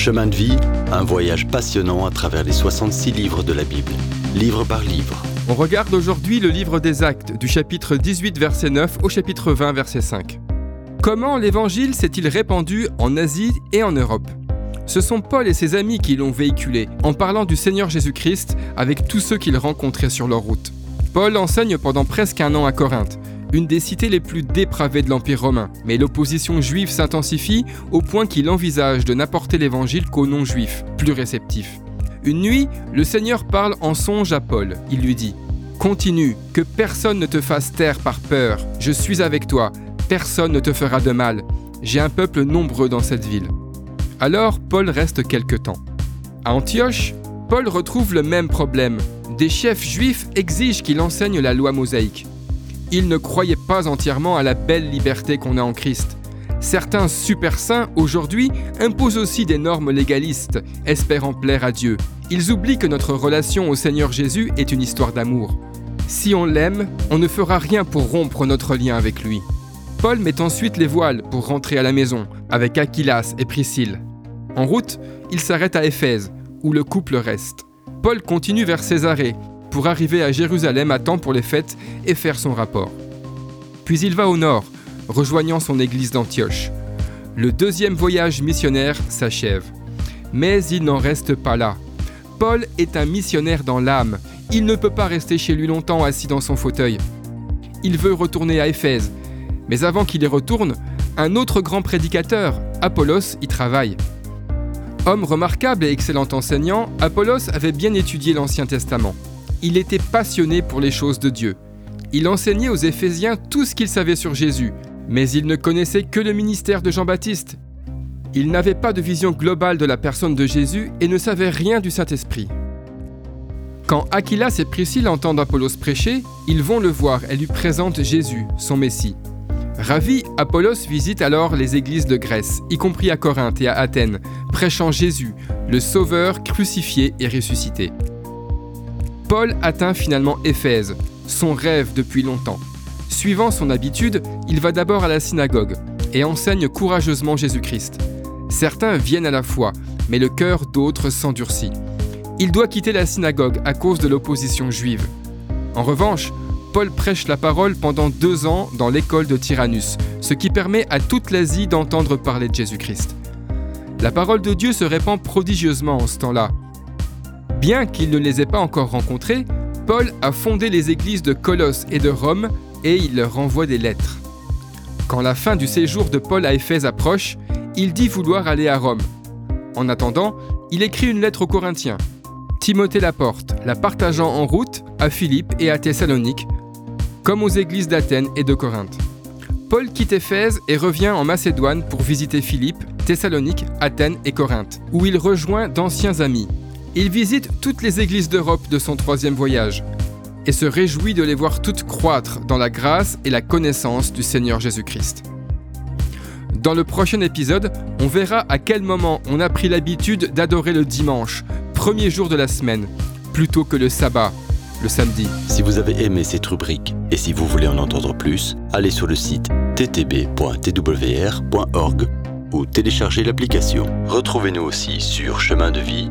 Chemin de vie, un voyage passionnant à travers les 66 livres de la Bible, livre par livre. On regarde aujourd'hui le livre des Actes, du chapitre 18 verset 9 au chapitre 20 verset 5. Comment l'évangile s'est-il répandu en Asie et en Europe? Ce sont Paul et ses amis qui l'ont véhiculé, en parlant du Seigneur Jésus-Christ avec tous ceux qu'ils rencontraient sur leur route. Paul enseigne pendant presque un an à Corinthe, une des cités les plus dépravées de l'Empire romain. Mais l'opposition juive s'intensifie au point qu'il envisage de n'apporter l'évangile qu'aux non-juifs, plus réceptifs. Une nuit, le Seigneur parle en songe à Paul. Il lui dit Continue, que personne ne te fasse taire par peur. Je suis avec toi, personne ne te fera de mal. J'ai un peuple nombreux dans cette ville. Alors Paul reste quelque temps. À Antioche, Paul retrouve le même problème. Des chefs juifs exigent qu'il enseigne la loi mosaïque. Il ne croyait pas entièrement à la belle liberté qu'on a en Christ. Certains super saints, aujourd'hui, imposent aussi des normes légalistes, espérant plaire à Dieu. Ils oublient que notre relation au Seigneur Jésus est une histoire d'amour. Si on l'aime, on ne fera rien pour rompre notre lien avec lui. Paul met ensuite les voiles pour rentrer à la maison, avec Aquilas et Priscille. En route, il s'arrête à Éphèse, où le couple reste. Paul continue vers Césarée, pour arriver à Jérusalem à temps pour les fêtes et faire son rapport. Puis il va au nord, rejoignant son église d'Antioche. Le deuxième voyage missionnaire s'achève. Mais il n'en reste pas là. Paul est un missionnaire dans l'âme. Il ne peut pas rester chez lui longtemps assis dans son fauteuil. Il veut retourner à Éphèse. Mais avant qu'il y retourne, un autre grand prédicateur, Apollos, y travaille. Homme remarquable et excellent enseignant, Apollos avait bien étudié l'Ancien Testament. Il était passionné pour les choses de Dieu. Il enseignait aux Éphésiens tout ce qu'il savait sur Jésus, mais il ne connaissait que le ministère de Jean-Baptiste. Il n'avait pas de vision globale de la personne de Jésus et ne savait rien du Saint-Esprit. Quand Aquilas et Priscille entendent Apollos prêcher, ils vont le voir et lui présentent Jésus, son Messie. Ravi, Apollos visite alors les églises de Grèce, y compris à Corinthe et à Athènes, prêchant Jésus, le Sauveur crucifié et ressuscité. Paul atteint finalement Éphèse, son rêve depuis longtemps. Suivant son habitude, il va d'abord à la synagogue et enseigne courageusement Jésus-Christ. Certains viennent à la foi, mais le cœur d'autres s'endurcit. Il doit quitter la synagogue à cause de l'opposition juive. En revanche, Paul prêche la parole pendant deux ans dans l'école de Tyrannus, ce qui permet à toute l'Asie d'entendre parler de Jésus-Christ. La parole de Dieu se répand prodigieusement en ce temps-là, Bien qu'il ne les ait pas encore rencontrés, Paul a fondé les églises de Colosse et de Rome et il leur envoie des lettres. Quand la fin du séjour de Paul à Éphèse approche, il dit vouloir aller à Rome. En attendant, il écrit une lettre aux Corinthiens. Timothée la porte, la partageant en route à Philippe et à Thessalonique, comme aux églises d'Athènes et de Corinthe. Paul quitte Éphèse et revient en Macédoine pour visiter Philippe, Thessalonique, Athènes et Corinthe, où il rejoint d'anciens amis, il visite toutes les églises d'Europe de son troisième voyage et se réjouit de les voir toutes croître dans la grâce et la connaissance du Seigneur Jésus-Christ. Dans le prochain épisode, on verra à quel moment on a pris l'habitude d'adorer le dimanche, premier jour de la semaine, plutôt que le sabbat, le samedi. Si vous avez aimé cette rubrique et si vous voulez en entendre plus, allez sur le site ttb.twr.org ou téléchargez l'application. Retrouvez-nous aussi sur chemin de vie